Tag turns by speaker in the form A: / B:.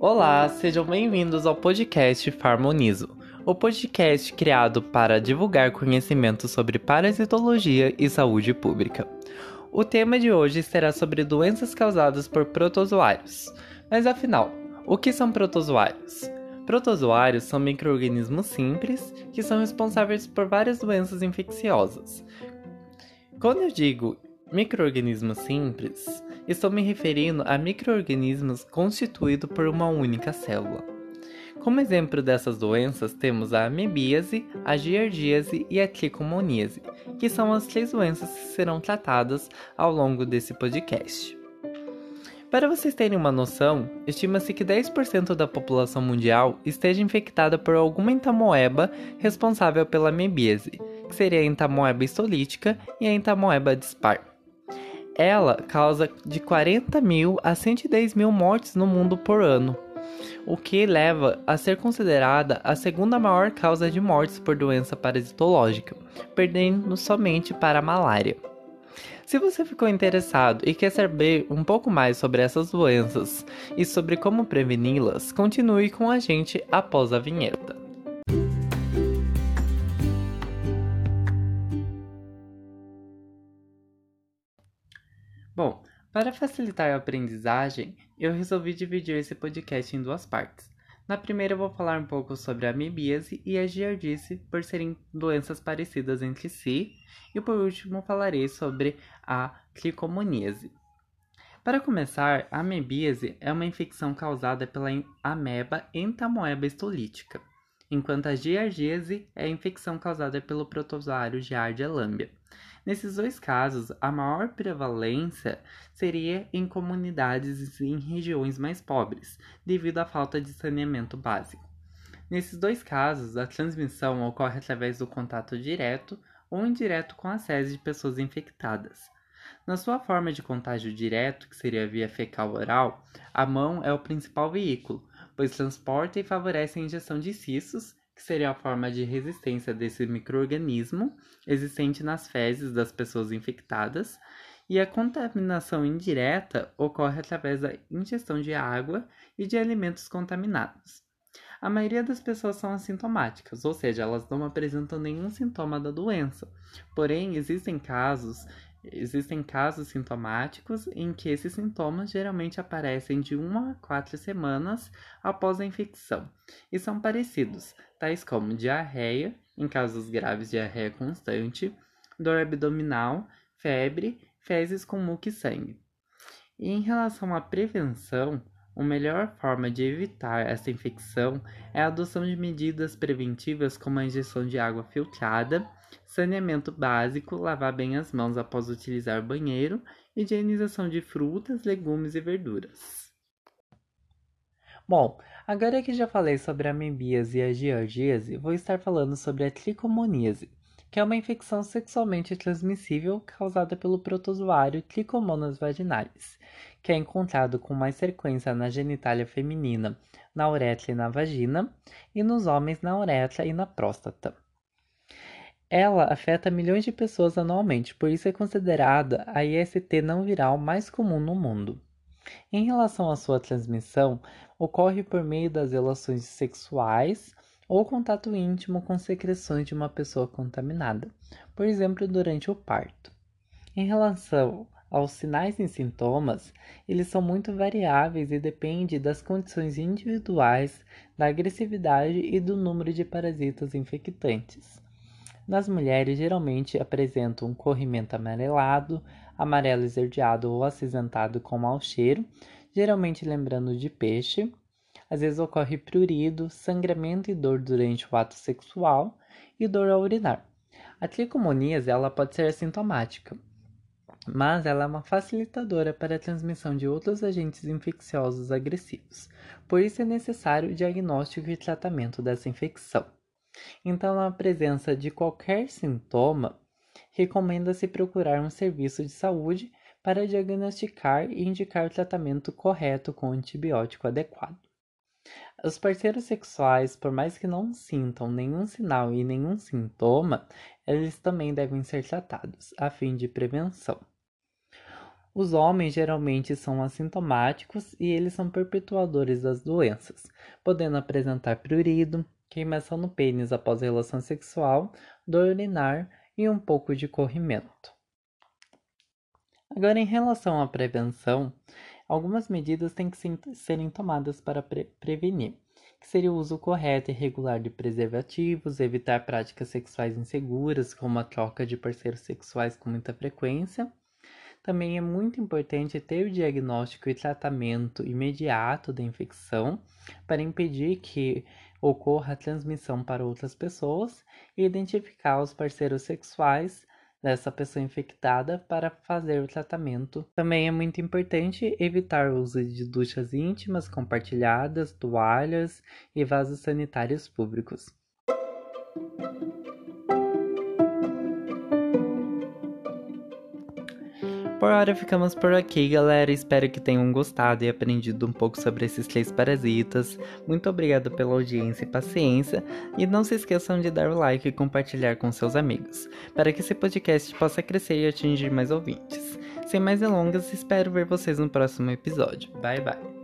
A: Olá, sejam bem-vindos ao podcast Farmonizo, o podcast criado para divulgar conhecimento sobre parasitologia e saúde pública. O tema de hoje será sobre doenças causadas por protozoários. Mas afinal, o que são protozoários? Protozoários são microorganismos simples que são responsáveis por várias doenças infecciosas. Quando eu digo microorganismos simples, estou me referindo a microorganismos constituídos por uma única célula. Como exemplo dessas doenças, temos a amebíase, a giardíase e a tricomoníase, que são as três doenças que serão tratadas ao longo desse podcast. Para vocês terem uma noção, estima-se que 10% da população mundial esteja infectada por alguma entamoeba responsável pela amebíase, que seria a entamoeba histolítica e a entamoeba dispar. Ela causa de 40 mil a 110 mil mortes no mundo por ano, o que leva a ser considerada a segunda maior causa de mortes por doença parasitológica, perdendo somente para a malária. Se você ficou interessado e quer saber um pouco mais sobre essas doenças e sobre como preveni-las, continue com a gente após a vinheta. Para facilitar a aprendizagem, eu resolvi dividir esse podcast em duas partes. Na primeira eu vou falar um pouco sobre a amebíase e a giardice, por serem doenças parecidas entre si, e por último falarei sobre a tricomoníase. Para começar, a amebíase é uma infecção causada pela ameba entamoeba histolítica, enquanto a giardíase é a infecção causada pelo protozoário Giardia lambia. Nesses dois casos, a maior prevalência seria em comunidades e em regiões mais pobres, devido à falta de saneamento básico. Nesses dois casos, a transmissão ocorre através do contato direto ou indireto com as fezes de pessoas infectadas. Na sua forma de contágio direto, que seria via fecal oral, a mão é o principal veículo, pois transporta e favorece a injeção de cistos que seria a forma de resistência desse microorganismo existente nas fezes das pessoas infectadas, e a contaminação indireta ocorre através da ingestão de água e de alimentos contaminados. A maioria das pessoas são assintomáticas, ou seja, elas não apresentam nenhum sintoma da doença. Porém, existem casos Existem casos sintomáticos em que esses sintomas geralmente aparecem de 1 a 4 semanas após a infecção e são parecidos, tais como diarreia, em casos graves diarreia constante, dor abdominal, febre, fezes com muco e sangue. E em relação à prevenção, a melhor forma de evitar essa infecção é a adoção de medidas preventivas como a injeção de água filtrada, saneamento básico, lavar bem as mãos após utilizar o banheiro, higienização de frutas, legumes e verduras. Bom, agora que já falei sobre a amebíase e a giardíase, vou estar falando sobre a tricomoníase, que é uma infecção sexualmente transmissível causada pelo protozoário Trichomonas vaginalis, que é encontrado com mais frequência na genitália feminina, na uretra e na vagina, e nos homens na uretra e na próstata. Ela afeta milhões de pessoas anualmente, por isso é considerada a IST não viral mais comum no mundo. Em relação à sua transmissão, ocorre por meio das relações sexuais ou contato íntimo com secreções de uma pessoa contaminada, por exemplo, durante o parto. Em relação aos sinais e sintomas, eles são muito variáveis e dependem das condições individuais, da agressividade e do número de parasitas infectantes. Nas mulheres, geralmente apresentam um corrimento amarelado, amarelo esverdeado ou acinzentado com mau cheiro, geralmente lembrando de peixe. Às vezes ocorre prurido, sangramento e dor durante o ato sexual e dor ao urinar. A tricomoníase ela pode ser assintomática, mas ela é uma facilitadora para a transmissão de outros agentes infecciosos agressivos. Por isso é necessário o diagnóstico e tratamento dessa infecção. Então, na presença de qualquer sintoma, recomenda-se procurar um serviço de saúde para diagnosticar e indicar o tratamento correto com antibiótico adequado. Os parceiros sexuais, por mais que não sintam nenhum sinal e nenhum sintoma, eles também devem ser tratados, a fim de prevenção. Os homens geralmente são assintomáticos e eles são perpetuadores das doenças, podendo apresentar prurido, queimação no pênis após relação sexual, dor urinar e um pouco de corrimento. Agora, em relação à prevenção, algumas medidas têm que serem tomadas para pre prevenir, que seria o uso correto e regular de preservativos, evitar práticas sexuais inseguras, como a troca de parceiros sexuais com muita frequência, também é muito importante ter o diagnóstico e tratamento imediato da infecção para impedir que ocorra a transmissão para outras pessoas e identificar os parceiros sexuais dessa pessoa infectada para fazer o tratamento. Também é muito importante evitar o uso de duchas íntimas compartilhadas, toalhas e vasos sanitários públicos. Por hora ficamos por aqui, galera. Espero que tenham gostado e aprendido um pouco sobre esses três parasitas. Muito obrigado pela audiência e paciência. E não se esqueçam de dar o like e compartilhar com seus amigos, para que esse podcast possa crescer e atingir mais ouvintes. Sem mais delongas, espero ver vocês no próximo episódio. Bye bye.